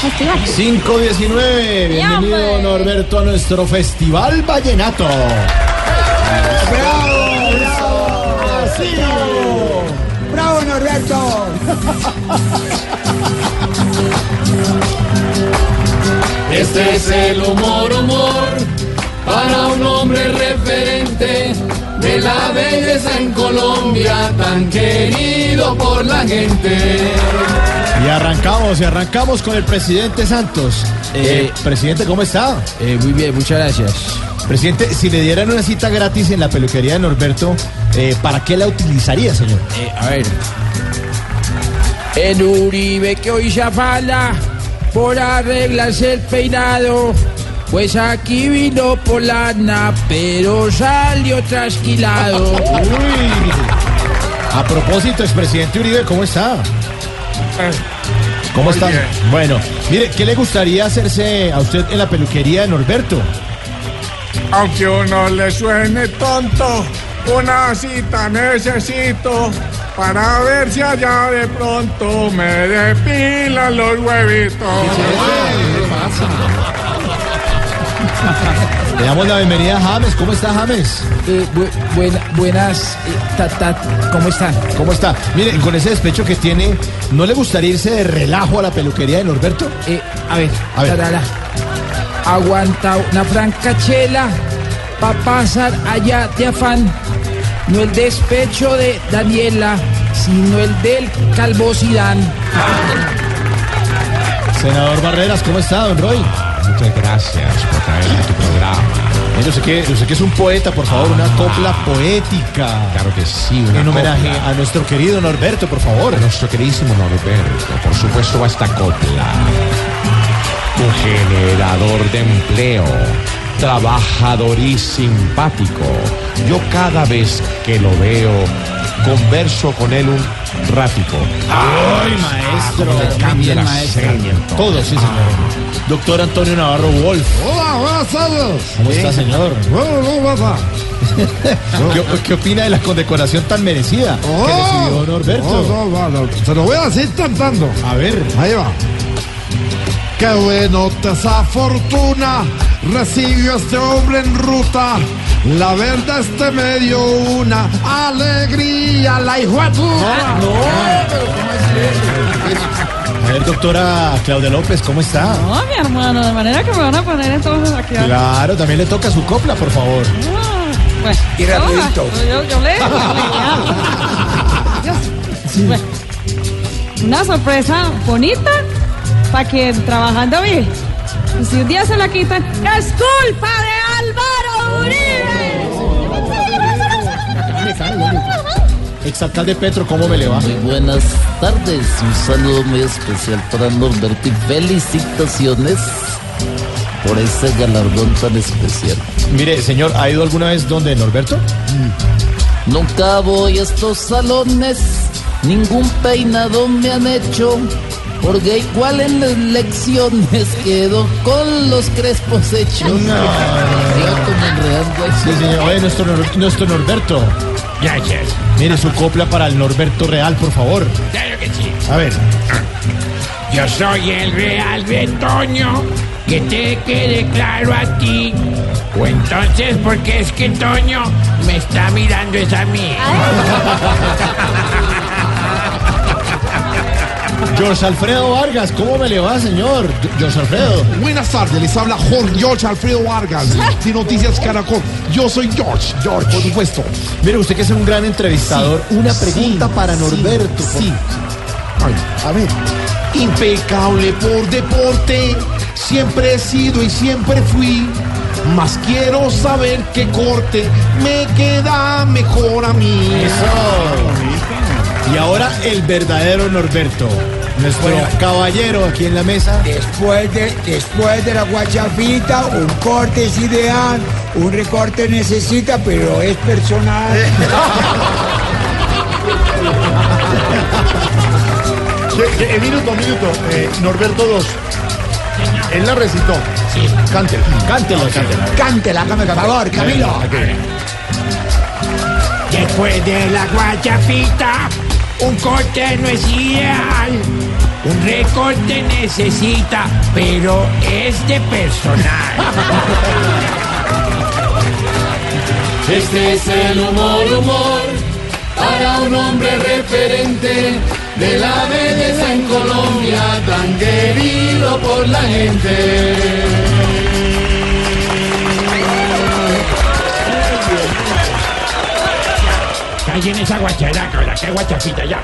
festival. 519, bienvenido hombre. Norberto a nuestro Festival Vallenato. ¡Bravo! ¡Bravo! Así. ¡Bravo, Norberto! Este es el humor, humor, para un hombre referente de la belleza en Colombia, tan querido por la gente. Y arrancamos, y arrancamos con el presidente Santos. Eh, presidente, ¿cómo está? Eh, muy bien, muchas gracias. Presidente, si le dieran una cita gratis en la peluquería de Norberto, eh, ¿para qué la utilizaría, señor? Eh, a ver. El Uribe que hoy se afala por arreglarse el peinado. Pues aquí vino Polana, pero salió trasquilado. Uy. A propósito, expresidente Uribe, ¿cómo está? ¿Cómo está? Bueno, mire, ¿qué le gustaría hacerse a usted en la peluquería de Norberto? Aunque uno le suene tonto, una cita necesito para ver si allá de pronto me depilan los huevitos. Le damos la bienvenida a James. ¿Cómo está James? Eh, bu- buena- buenas, eh, ta- ta- ¿cómo están? ¿Cómo está? Mire, con ese despecho que tiene, ¿no le gustaría irse de relajo a la peluquería de Norberto? Eh, a ver, A ver. Aguanta una francachela pa' pasar allá de afán. No el despecho de Daniela, sino el del calvosidán. Senador Barreras, ¿cómo está, don Roy? Muchas gracias por traerme a tu programa. Yo sé que, yo sé que es un poeta, por favor, una copla poética. Claro que sí, una En homenaje copla. a nuestro querido Norberto, por favor. A nuestro queridísimo Norberto, por supuesto, va esta copla. Un generador de empleo, trabajador y simpático. Yo cada vez que lo veo, converso con él un rático. Ay, maestro. Me cambia la seña. Todo, sí, señor. Doctor Antonio Navarro Wolf. Hola, buenas tardes. ¿Cómo está, señor? Bueno, no pasa. ¿Qué, qué opina de la condecoración tan merecida que recibió Norberto? No, no, no, se lo voy a decir cantando. A ver. Ahí va. Qué bueno te esa fortuna recibió este hombre en ruta. La verdad este me dio una alegría, la hijo de puta. A ver, doctora Claudia López, ¿cómo está? No, mi hermano, de manera que me van a poner entonces aquí. Claro, también le toca su copla, por favor. Ah, Y rapidito. Yo, yo leo. Bueno, una sorpresa bonita para que trabajando bien. Y si un día se la quitan, es culpa de Álvaro Uribe. Exalcalde Petro, ¿cómo me le va? Muy buenas tardes, un saludo muy especial para Norberto y felicitaciones por ese galardón tan especial. Mire, señor, ¿ha ido alguna vez donde Norberto? Nunca voy a estos salones, ningún peinado me han hecho, porque igual en las lecciones quedo con los crespos hechos. Sí, señor. Oye, nuestro, Nor- nuestro Norberto. Gracias. Mire su copla para el Norberto Real, por favor. Claro que sí. A ver. Yo soy el real Toño, que te quede claro a ti. O entonces, porque es que Toño me está mirando es a mí. George Alfredo Vargas, ¿cómo me le va, señor? George Alfredo. Buenas tardes, les habla Jorge George Alfredo Vargas de Noticias Caracol. Yo soy George, George, por supuesto. Mire, usted que es un gran entrevistador, una pregunta sí, para sí, Norberto. por- sí. Ay, a ver. Impecable por deporte, siempre he sido y siempre fui. Más quiero saber qué corte me queda mejor a mí. Y ahora el verdadero Norberto, nuestro caballero aquí en la mesa. Después de, después de la guachafita, un corte es ideal, un recorte necesita, pero es personal. Eh, minuto, minuto. Norberto 2. Él la recitó. Sí. Cántelo. Cántelo, cántelo. Cántela, hágame el favor, Camilo. Después de la guachafita, un corte no es ideal. Un recorte necesita, pero es de personal. Este es el humor, humor, para un hombre referente de la belleza en Colombia, tan querido por la gente. Callen esa guacharaca, la que guachafita ya.